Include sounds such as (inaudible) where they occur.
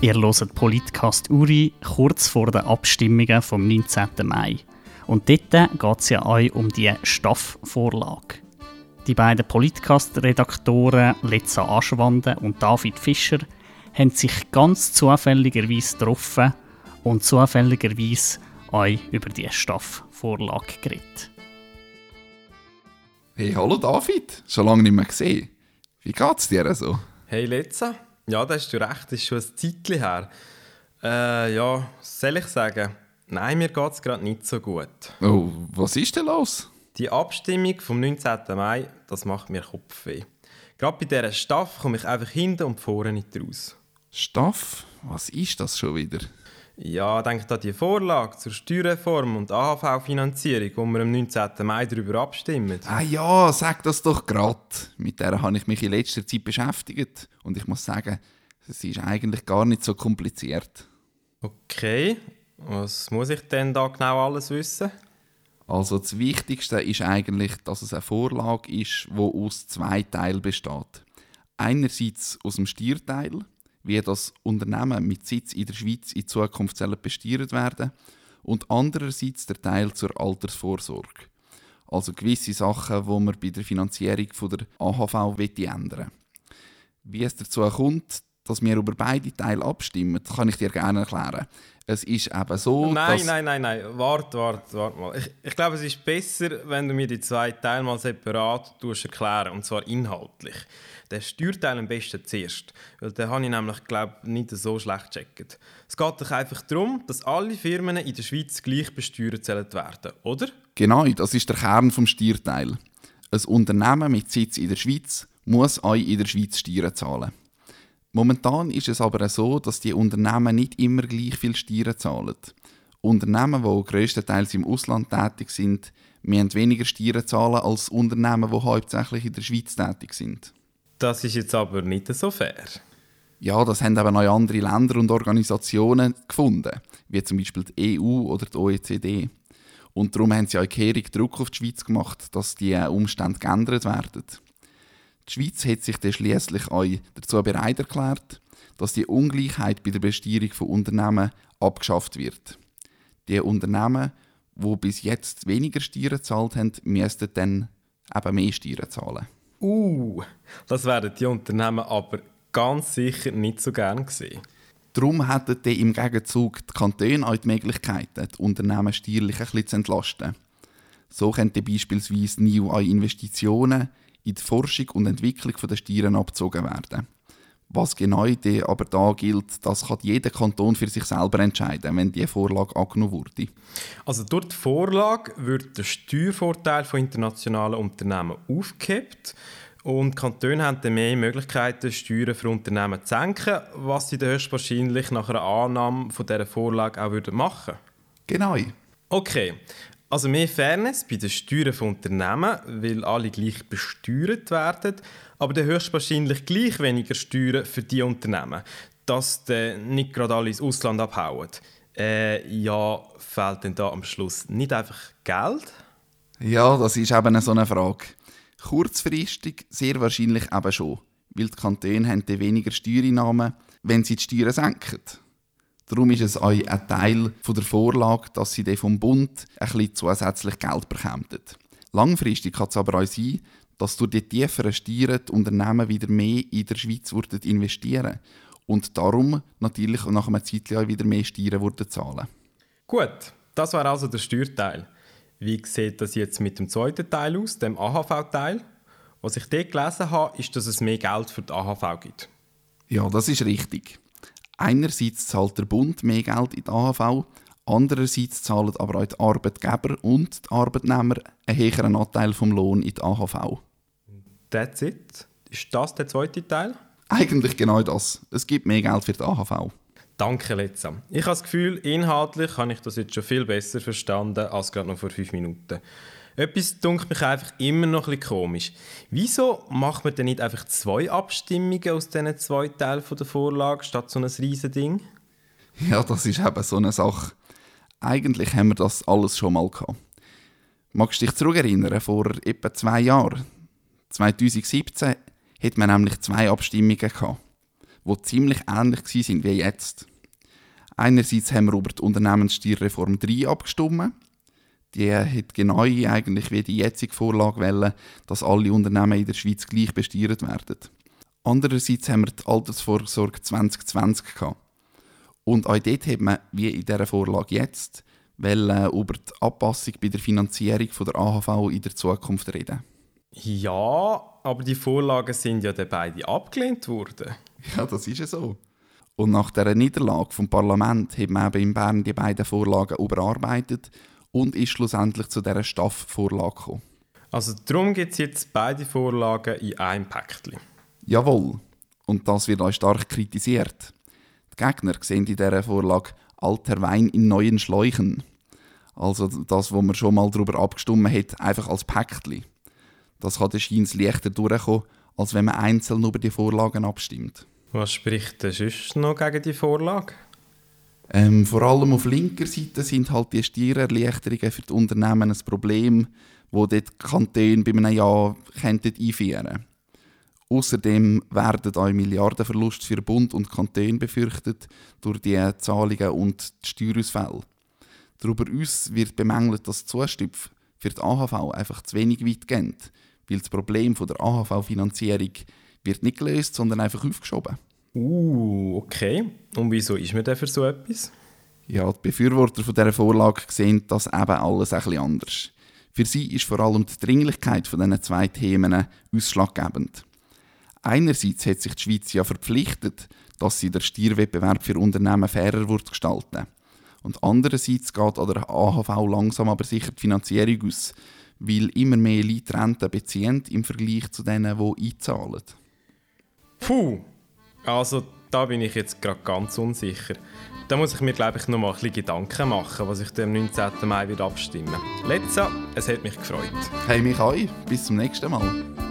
Ihr hört Politcast Uri kurz vor den Abstimmungen vom 19. Mai. Und dort geht es ja euch um die Staff-Vorlage. Die beiden Politcast-Redaktoren Letza Aschwande und David Fischer haben sich ganz zufälligerweise getroffen und zufälligerweise euch über die Staff-Vorlage geredet. Hey, hallo David, schon lange nicht mehr gesehen. Wie geht's dir so? Hey Letza, ja, da hast du recht, das ist schon ein Zeitchen her. Äh, ja, soll ich sagen? Nein, mir geht es gerade nicht so gut. Oh, was ist denn los? Die Abstimmung vom 19. Mai, das macht mir Kopfweh. Gerade bei dieser Staff komme ich einfach hinten und vorne nicht raus. Staff? Was ist das schon wieder? Ja, denkt an die Vorlage zur Steuerreform und AHV-Finanzierung, wo wir am 19. Mai darüber abstimmen. Ah ja, sag das doch gerade. Mit der habe ich mich in letzter Zeit beschäftigt und ich muss sagen, es ist eigentlich gar nicht so kompliziert. Okay, was muss ich denn da genau alles wissen? Also das Wichtigste ist eigentlich, dass es eine Vorlage ist, die aus zwei Teilen besteht. Einerseits aus dem Stierteil, wie das Unternehmen mit Sitz in der Schweiz in Zukunft besteuert werden und andererseits der Teil zur Altersvorsorge. Also gewisse Sachen, wo man bei der Finanzierung der AHV ändern Wie es dazu kommt, dass wir über beide Teile abstimmen, kann ich dir gerne erklären. Es ist eben so, Nein, nein, nein, nein. Warte, warte, warte mal. Ich, ich glaube, es ist besser, wenn du mir die zwei Teile mal separat erklären und zwar inhaltlich. Der Steuerteil am besten zuerst, weil den habe ich nämlich, glaube nicht so schlecht gecheckt. Es geht doch einfach darum, dass alle Firmen in der Schweiz gleich besteuert werden, oder? Genau, das ist der Kern vom Steuerteil. Ein Unternehmen mit Sitz in der Schweiz muss euch in der Schweiz Steuern zahlen. Momentan ist es aber so, dass die Unternehmen nicht immer gleich viel Steuern zahlen. Unternehmen, die größtenteils im Ausland tätig sind, müssen weniger Steuern zahlen als Unternehmen, die hauptsächlich in der Schweiz tätig sind. Das ist jetzt aber nicht so fair. Ja, das haben eben auch andere Länder und Organisationen gefunden, wie zum Beispiel die EU oder die OECD. Und darum haben sie auch kehrig Druck auf die Schweiz gemacht, dass die Umstände geändert werden. Die Schweiz hat sich dann schliesslich auch dazu bereit erklärt, dass die Ungleichheit bei der Besteuerung von Unternehmen abgeschafft wird. Die Unternehmen, die bis jetzt weniger Steuern gezahlt haben, müssten dann eben mehr Steuern zahlen. Uh, das werden die Unternehmen aber ganz sicher nicht so gern sehen. Darum hätten die im Gegenzug die Kantone auch die Möglichkeit, die Unternehmen steuerlich ein bisschen zu entlasten. So könnten beispielsweise neue Investitionen in die Forschung und Entwicklung der Steuern abgezogen werden. Was genau aber da gilt, das kann jeder Kanton für sich selber entscheiden, wenn die Vorlage angenommen wurde. Also durch die Vorlage wird der Steuervorteil von internationalen Unternehmen aufgehebt und die Kantone haben dann mehr Möglichkeiten, Steuern für Unternehmen zu senken, was sie dann höchstwahrscheinlich nach einer Annahme von dieser Vorlage auch machen würden. Genau. Okay, also mehr Fairness bei den Steuern von Unternehmen, weil alle gleich besteuert werden, aber dann höchstwahrscheinlich gleich weniger Steuern für die Unternehmen, dass dann nicht gerade alle ins Ausland abhauen. Äh, ja, fehlt denn da am Schluss nicht einfach Geld? Ja, das ist eben so eine Frage. Kurzfristig sehr wahrscheinlich eben schon, weil die Kantone haben weniger Steuereinnahmen, wenn sie die Steuern senken. Darum ist es auch ein Teil der Vorlage, dass sie vom Bund ein bisschen zusätzlich Geld bekommen. Langfristig kann es aber auch sein, dass durch die tieferen Steuern die Unternehmen wieder mehr in der Schweiz investieren und darum natürlich nach einer Zeit wieder mehr Steuern zahlen Gut, das war also der Steuerteil. Wie sieht das jetzt mit dem zweiten Teil aus, dem AHV-Teil? Was ich dort gelesen habe, ist, dass es mehr Geld für die AHV gibt. Ja, das ist richtig. Einerseits zahlt der Bund mehr Geld in die AHV, andererseits zahlen aber auch die Arbeitgeber und die Arbeitnehmer einen höheren Anteil vom Lohn in die AHV. That's it? Ist das der zweite Teil? Eigentlich genau das. Es gibt mehr Geld für die AHV. Danke, Letza. Ich habe das Gefühl, inhaltlich habe ich das jetzt schon viel besser verstanden als gerade noch vor fünf Minuten. Etwas dunkelt mich einfach immer noch ein komisch. Wieso macht man denn nicht einfach zwei Abstimmungen aus diesen zwei Teilen der Vorlage statt so ein riesen Ding? Ja, das ist eben so eine Sache. Eigentlich haben wir das alles schon mal gehabt. Magst du dich zurückerinnern, vor etwa zwei Jahren? 2017 hat man nämlich zwei Abstimmungen gehabt, die ziemlich ähnlich waren wie jetzt. Einerseits haben wir über die Unternehmenssteuerreform 3 abgestimmt. Die hat genau eigentlich wie die jetzige Vorlage wollen, dass alle Unternehmen in der Schweiz gleich besteuert werden. Andererseits haben wir die Altersvorsorge 2020 gehabt. Und auch dort hat man, wie in dieser Vorlage jetzt, wollen über die Anpassung bei der Finanzierung von der AHV in der Zukunft reden. Ja, aber die Vorlagen sind ja dann beide abgelehnt worden. (laughs) Ja, das ist ja so. Und nach der Niederlage vom Parlament hat man eben in Bern die beiden Vorlagen überarbeitet und ist schlussendlich zu dieser Staff-Vorlage gekommen. Also darum gibt es jetzt beide Vorlagen in einem Päckchen. Jawohl. Und das wird auch stark kritisiert. Die Gegner sehen in dieser Vorlage alter Wein in neuen Schläuchen. Also das, wo man schon mal darüber abgestimmt hat, einfach als Päckchen. Das kann der Scheins leichter durchkommen, als wenn man einzeln über die Vorlagen abstimmt. Was spricht denn sonst noch gegen die Vorlage? Ähm, vor allem auf linker Seite sind halt die Steuererleichterungen für die Unternehmen ein Problem, wo die Kantone bei einem Jahr einführen könnten. Außerdem werden auch Milliardenverluste für Bund und Kanton befürchtet durch die Zahlungen und die Steuerausfälle. Darüber hinaus wird bemängelt, dass die Zustupf für die AHV einfach zu wenig weit gehen, weil das Problem der AHV-Finanzierung wird nicht gelöst, sondern einfach aufgeschoben. Uh, okay. Und wieso ist man denn für so etwas? Ja, die Befürworter von dieser Vorlage sehen das eben alles ein bisschen anders. Für sie ist vor allem die Dringlichkeit von diesen zwei Themen ausschlaggebend. Einerseits hat sich die Schweiz ja verpflichtet, dass sie den Steuerwettbewerb für Unternehmen fairer wird gestalten Und andererseits geht an der AHV langsam aber sicher die Finanzierung aus, weil immer mehr Leute Rente beziehen im Vergleich zu denen, die einzahlen. Puh, also da bin ich jetzt gerade ganz unsicher. Da muss ich mir, glaube ich, noch mal ein bisschen Gedanken machen, was ich am 19. Mai wieder abstimmen Letza, es hat mich gefreut. Hey, mich auch. Bis zum nächsten Mal.